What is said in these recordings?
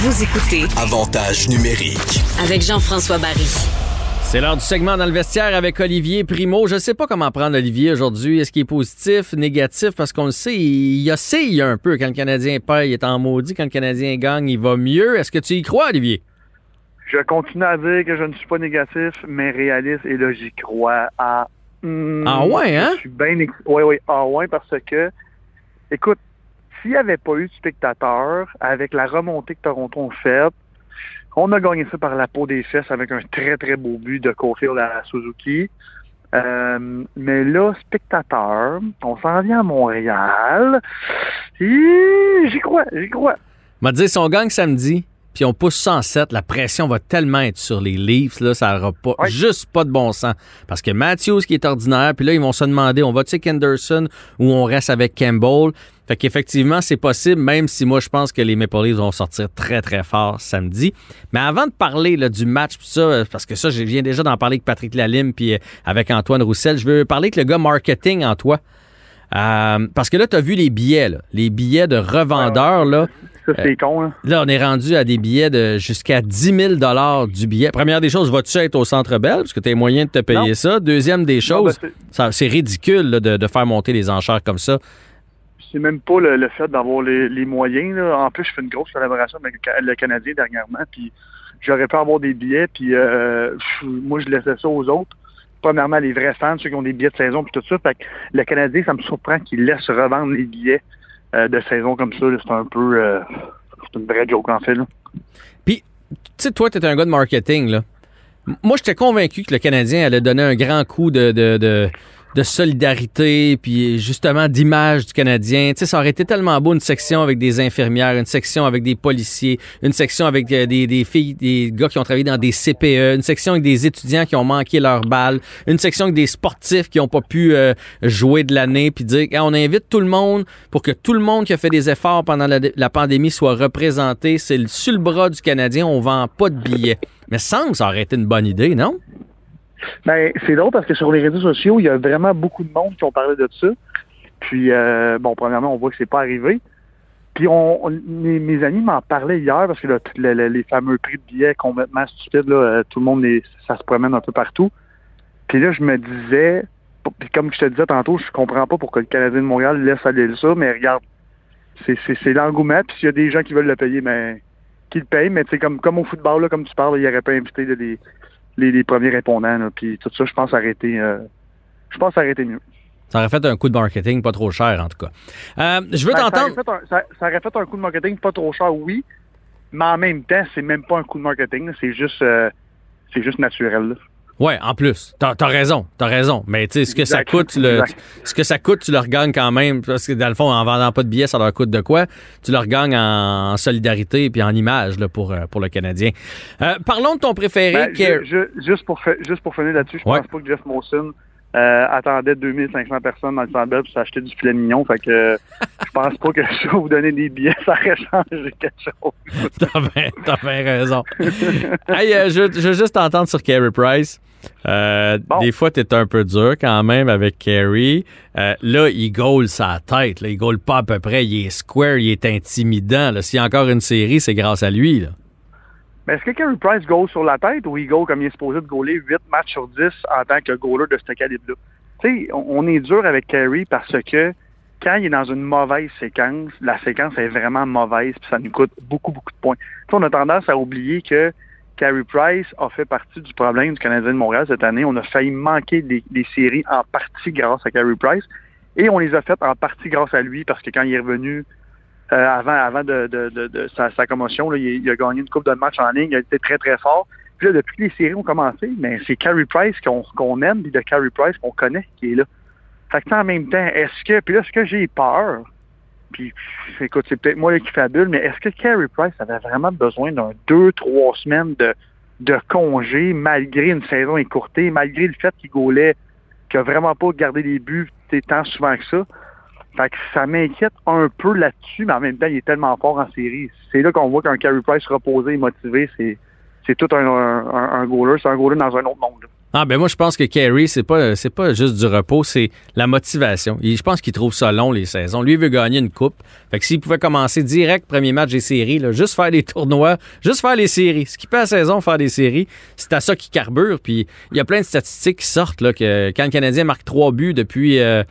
Vous écoutez Avantage numérique. avec Jean-François Barry. C'est l'heure du segment dans le vestiaire avec Olivier Primo. Je sais pas comment prendre Olivier aujourd'hui. Est-ce qu'il est positif, négatif? Parce qu'on le sait, il y a il un peu. Quand le Canadien perd, il est en maudit. Quand le Canadien gagne, il va mieux. Est-ce que tu y crois, Olivier? Je continue à dire que je ne suis pas négatif, mais réaliste, et là, j'y crois à... Hmm, Ah ouais, hein? Je suis bien... Oui, oui, ah ouais, parce que, écoute, s'il n'y avait pas eu de spectateurs, avec la remontée que Toronto a faite, on a gagné ça par la peau des fesses avec un très, très beau but de Cofield à Suzuki. Euh, mais là, spectateurs, on s'en vient à Montréal. J'y crois, j'y crois. m'a dit si on gagne samedi, puis on pousse 107, la pression va tellement être sur les Leafs, là, ça n'aura pas, juste pas de bon sens. Parce que Matthews qui est ordinaire, puis là, ils vont se demander, on va-tu avec Henderson ou on reste avec Campbell? Fait qu'effectivement, c'est possible, même si moi, je pense que les Maple Leafs vont sortir très, très fort samedi. Mais avant de parler là, du match, ça, euh, parce que ça, je viens déjà d'en parler avec Patrick Lalime, puis euh, avec Antoine Roussel, je veux parler avec le gars marketing en toi. Euh, parce que là, tu as vu les billets, là. les billets de revendeurs, là. Ça, c'est con, hein. Là, on est rendu à des billets de jusqu'à 10 000 du billet. Première des choses, vas-tu être au Centre Bell parce que tu as les moyens de te payer Non. ça? Deuxième des choses, ben, ça- c'est ridicule là, de, de faire monter les enchères comme ça. c'est même pas le, le fait d'avoir les, les moyens. là. En plus, je fais une grosse collaboration avec le Ca- le Canadien dernièrement, puis j'aurais pu avoir des billets, puis euh, moi, je laissais ça aux autres. Premièrement, les vrais fans, ceux qui ont des billets de saison, puis tout ça. Fait que le Canadien, ça me surprend qu'il laisse revendre les billets euh, de saison comme ça. C'est un peu... euh, c'est une vraie joke, en fait. Puis, tu sais, toi, tu es un gars de marketing. Là. Moi, j'étais convaincu que le Canadien allait donner un grand coup de, de, de solidarité, puis justement d'image du Canadien. Tu sais, ça aurait été tellement beau une section avec des infirmières, une section avec des policiers, une section avec euh, des, filles, des gars qui ont travaillé dans des CPE, une section avec des étudiants qui ont manqué leur balle, une section avec des sportifs qui n'ont pas pu euh, jouer de l'année, puis dire, Hey, on invite tout le monde pour que tout le monde qui a fait des efforts pendant la, pandémie soit représenté. C'est le- sur le bras du Canadien, on vend pas de billets. Mais semble ça aurait été une bonne idée, non? Ben, c'est drôle parce que sur les réseaux sociaux, il y a vraiment beaucoup de monde qui ont parlé de ça. Puis, euh, bon, premièrement, on voit que c'est pas arrivé. Puis, mes, amis m'en parlaient hier parce que le- les fameux prix de billets complètement stupides, là, euh, tout le monde, ça se promène un peu partout. Puis là, je me disais, comme je te disais tantôt, je comprends pas pourquoi le Canadien de Montréal laisse aller ça, mais regarde, c'est c'est- c'est l'engouement. Puis s'il y a des gens qui veulent le payer, ben, qu'ils le payent. Mais sais, comme, comme au football, là, comme tu parles, il n'y aurait pas invité là, les, les, les premiers répondants. là. Puis tout ça, je pense arrêter. euh, je pense arrêter mieux. Ça aurait fait un coup de marketing pas trop cher, en tout cas. Euh, je veux Ben, ça, aurait t'entendre. fait un, ça, ça aurait fait un coup de marketing pas trop cher, oui. Mais en même temps, c'est même pas un coup de marketing. C'est juste, euh, c'est juste naturel. là. Ouais, en plus. T'as as raison, t'as raison. Mais tu sais, ce que ça coûte, tu le, ce que ça coûte, tu le regagnes quand même. Parce que dans le fond, en vendant pas de billets, ça leur coûte de quoi? Tu le regagnes en, en solidarité puis en image là, pour, euh, pour le Canadien. Euh, parlons de ton préféré, Ben, Kerr. je- je- juste, pour fa- juste pour finir là-dessus, je Ouais. pense pas que Jeff Molson euh, attendait 2500 personnes dans le Centre Bell pour s'acheter du filet mignon. Fait que euh, je pense pas que si vous donner des billets, ça aurait changé quelque chose. T'as bien, raison. hey, euh, je, je veux juste t'entendre sur Carey Price. Euh, Bon. Des fois, t'es un peu dur quand même avec Carey. Euh, là, il goal sa tête. Là. Il goal pas à peu près. Il est square, il est intimidant. S'il y a encore une série, c'est grâce à lui. Là. Mais est-ce que Carey Price goal sur la tête ou il goal comme il est supposé de goaler 8 matchs sur 10 en tant que goaler de ce calibre-là? Tu sais, on, est dur avec Carey parce que quand il est dans une mauvaise séquence, la séquence est vraiment mauvaise puis ça nous coûte beaucoup, beaucoup de points. Tu on a tendance à oublier que Carey Price a fait partie du problème du Canadien de Montréal cette année. On a failli manquer des, séries en partie grâce à Carey Price et on les a faites en partie grâce à lui parce que quand il est revenu euh, avant, avant de, sa, commotion. Il, a gagné une coupe de match en ligne. Il a été très, très fort. Puis là, depuis que les séries ont commencé, mais c'est Carey Price qu'on qu'on aime, puis de Carey Price qu'on connaît qui est là. Fait que en même temps, est-ce que, puis là, ce que j'ai peur, puis écoute, c'est peut-être moi là, qui fabule, mais est-ce que Carey Price avait vraiment besoin d'un deux, trois semaines de, congé, malgré une saison écourtée, malgré le fait qu'il gaulait, qu'il a vraiment pas gardé les buts tant souvent que ça? Fait que ça m'inquiète un peu là-dessus, mais en même temps, il est tellement fort en série. C'est là qu'on voit qu'un Carey Price reposé et motivé, c'est c'est tout un, un, goaler. C'est un goaler dans un autre monde. Ah ben moi je pense que Kerry c'est pas c'est pas juste du repos, c'est la motivation. je pense qu'il trouve ça long les saisons. Lui il veut gagner une coupe. Fait que s'il pouvait commencer direct premier match des séries, là, juste faire des tournois, juste faire les séries, ce qui peut à la saison faire des séries, c'est à ça qu'il carbure. Puis il y a plein de statistiques qui sortent là que quand le Canadien marque trois buts depuis euh,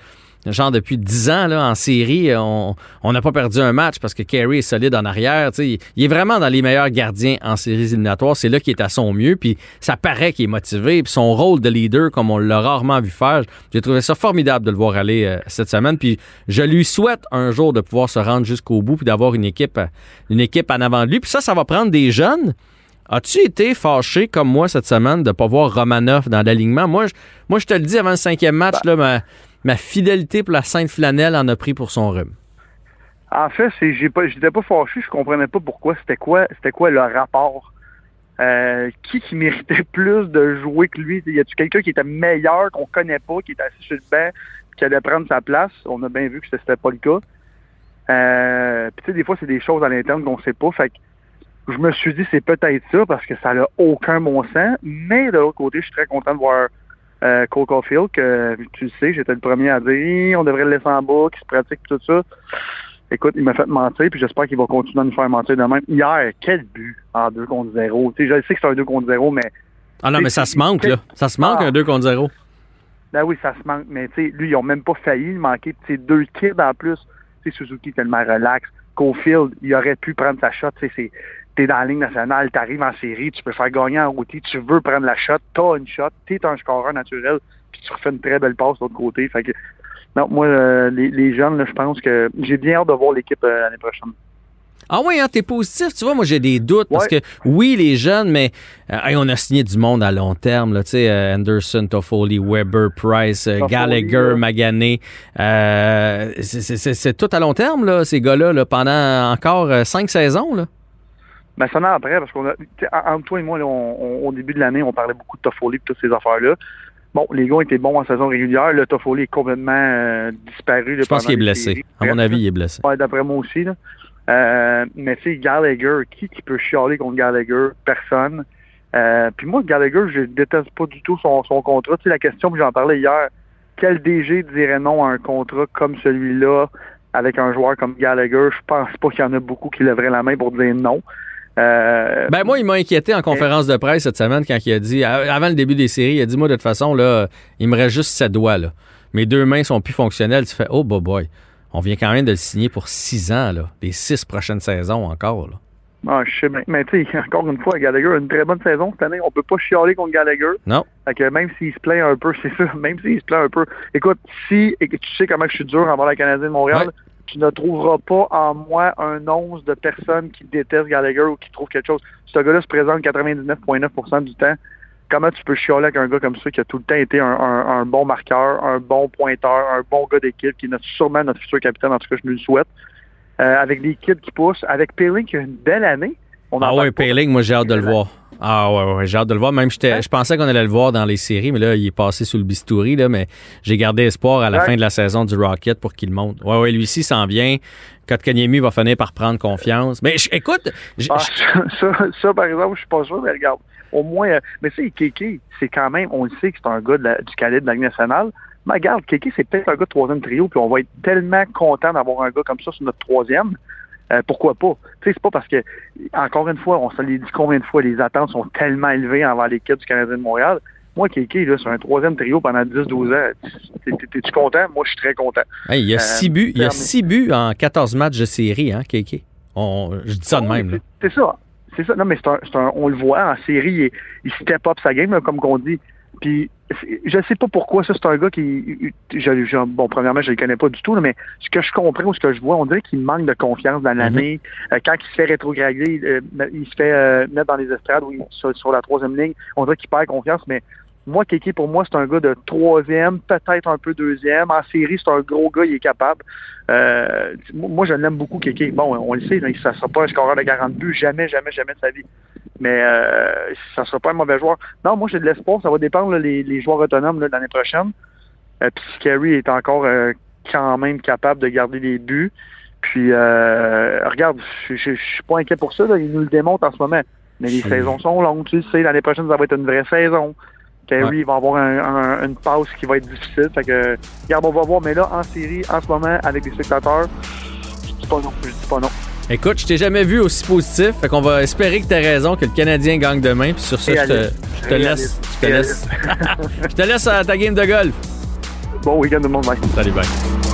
genre depuis 10 ans là, en série, on n'a pas perdu un match parce que Kerry est solide en arrière. Il, il est vraiment dans les meilleurs gardiens en séries éliminatoires. C'est là qu'il est à son mieux. Puis ça paraît qu'il est motivé. Puis son rôle de leader, comme on l'a rarement vu faire, j'ai trouvé ça formidable de le voir aller euh, cette semaine. Puis je lui souhaite un jour de pouvoir se rendre jusqu'au bout puis d'avoir une équipe, euh, une équipe en avant de lui. Puis ça, ça va prendre des jeunes. As-tu été fâché comme moi cette semaine de ne pas voir Romanov dans l'alignement? Moi, je, moi, je te le dis avant le cinquième match, là, ma, ma fidélité pour la Sainte Flanelle en a pris pour son rhume. En fait, j'étais pas fâché, je comprenais pas pourquoi. C'était quoi c'était quoi le rapport? Euh, qui qui méritait plus de jouer que lui? Y a-tu quelqu'un qui était meilleur, qu'on connaît pas, qui était assis sur le banc, qui allait prendre sa place? On a bien vu que c'était pas le cas. Euh, puis tu sais, des fois, c'est des choses à l'interne qu'on sait pas. Fait que je me suis dit c'est peut-être ça parce que ça n'a aucun bon sens. Mais de l'autre côté, je suis très content de voir euh, Cole Caulfield, que tu le sais, j'étais le premier à dire on devrait le laisser en bas, qu'il se pratique tout ça. Écoute, il m'a fait mentir, puis j'espère qu'il va continuer à nous faire mentir demain. Hier, quel but en 2 contre 0. Tu sais, je sais que c'est un 2 contre 0, mais. Ah non, mais ça se manque, là. Ça se manque, un 2 contre 0. Ben oui, ça se manque. Mais tu sais, lui, ils n'ont même pas failli manquer. Tu deux kids en plus. Tu sais, Suzuki tellement relax. Cofield, il aurait pu prendre sa shot. Tu sais, tu es dans la ligne nationale, tu arrives en série, tu peux faire gagner en routier, tu veux prendre la shot, tu as une shot, tu es un scoreur naturel, puis tu refais une très belle passe de l'autre côté. Fait que, non, moi, euh, les, jeunes, je pense que j'ai bien hâte de voir l'équipe euh, l'année prochaine. Ah oui, hein, t'es positif. Tu vois, moi, j'ai des doutes parce que, oui, les jeunes, mais euh, on a signé du monde à long terme. Là, sais, Anderson, Toffoli, Weber, Price, Gallagher, Magané. c'est tout à long terme, là, ces gars-là, là, pendant encore cinq saisons. Là. Ben, ça en après, parce qu'on a, entre toi et moi, au début de l'année, on parlait beaucoup de Toffoli et toutes ces affaires-là. Bon, les gars étaient bons en saison régulière. Le Toffoli est complètement euh, disparu. Je pense qu'il est blessé. À mon avis, il est blessé. Ouais, d'après moi aussi. Là. Euh, mais tu sais, Gallagher, qui, qui peut chialer contre Gallagher? Personne. Euh, puis moi, Gallagher, je déteste pas du tout son, son contrat. Tu sais, la question que j'en parlais hier, quel DG dirait non à un contrat comme celui-là avec un joueur comme Gallagher? Je pense pas qu'il y en a beaucoup qui lèveraient la main pour dire non. Euh, ben moi, il m'a inquiété en conférence de presse cette semaine quand il a dit, avant le début des séries, il a dit, moi, de toute façon, là, il me reste juste sept doigts. Là. Mes deux mains sont plus fonctionnelles. Tu fais, oh, boy, boy. On vient quand même de le signer pour six ans, là, les six prochaines saisons encore. Là. Ah, je sais, mais, mais tu sais, encore une fois, Gallagher a une très bonne saison cette année. On peut pas chialer contre Gallagher. Non. Fait que même s'il se plaint un peu, c'est ça, même s'il se plaint un peu. Écoute, si, et tu sais comment je suis dur envers la Canadienne de Montréal, tu ne trouveras pas en moi un once de personnes qui détestent Gallagher ou qui trouvent quelque chose. Ce gars-là se présente 99,9% du temps. Comment tu peux chialer avec un gars comme ça qui a tout le temps été un, bon marqueur, un bon pointeur, un bon gars d'équipe, qui est sûrement notre futur capitaine, en tout cas, je me le souhaite. Euh, avec des kids qui poussent, avec Payling qui a une belle année. ah ouais, Payling, moi j'ai hâte de le voir. Ah ouais, ouais j'ai hâte de le voir. Même je pensais qu'on allait le voir dans les séries, mais là, il est passé sous le bistouri, là, mais j'ai gardé espoir à la fin de la saison du Rocket pour qu'il monte. Ouais, ouais, lui ci s'en vient. Kotkaniemi va finir par prendre confiance. Mais écoute... Ah, ça, ça, par exemple, je suis pas sûr, mais regarde, au moins... Euh, mais tu sais, Kéké, c'est quand même... On le sait que c'est un gars du calibre de la Ligue nationale, mais regarde, Kéké, c'est peut-être un gars de troisième trio, puis on va être tellement content d'avoir un gars comme ça sur notre troisième. Euh, pourquoi pas? Tu sais, c'est pas parce que, encore une fois, on se l'est dit combien de fois, les attentes sont tellement élevées envers l'équipe du Canadien de Montréal. Moi, Kéké, là, sur un troisième trio pendant 10-12 ans, t'es-tu content? Moi, je suis très content. il y a 6 euh, buts, il y a six buts en 14 matchs de série, hein, Kéké? je dis ça de même. C'est ça. C'est ça. Non, mais c'est un, on le voit en série, il, il step up sa game, comme qu'on dit. Puis je sais pas pourquoi ça c'est un gars qui je, bon premièrement je le connais pas du tout mais ce que je comprends ou ce que je vois on dirait qu'il manque de confiance dans l'année mm-hmm. euh, quand il se fait rétrograder euh, il se fait euh, mettre dans les estrades ou sur, sur, la troisième ligne on dirait qu'il perd confiance mais moi, Kéké, pour moi, c'est un gars de troisième, peut-être un peu deuxième. En série, c'est un gros gars, il est capable. Euh, moi, je l'aime beaucoup, Kéké. Bon, on le sait, ça ne sera pas un scoreur de 40 buts, jamais, jamais, jamais de sa vie. Mais euh, ça ne sera pas un mauvais joueur. Non, moi, j'ai de l'espoir. Ça va dépendre les, les, joueurs autonomes l'année prochaine. Euh, puis Kerry est encore euh, quand même capable de garder les buts. Puis, regarde, je ne suis pas inquiet pour ça. Il nous le démontre en ce moment. Mais les saisons sont longues, tu sais. L'année prochaine, ça va être une vraie saison. Kerry va avoir un, une passe qui va être difficile. Fait que, regarde, on va voir. Mais là, en série, en ce moment, avec des spectateurs, je dis pas non. Je dis pas non. Écoute, je t'ai jamais vu aussi positif. Fait qu'on va espérer que tu as raison, que le Canadien gagne demain. Puis sur ça, je te, je te laisse. Je te laisse. je te laisse à ta game de golf. Bon week-end de monde, Salut, bye.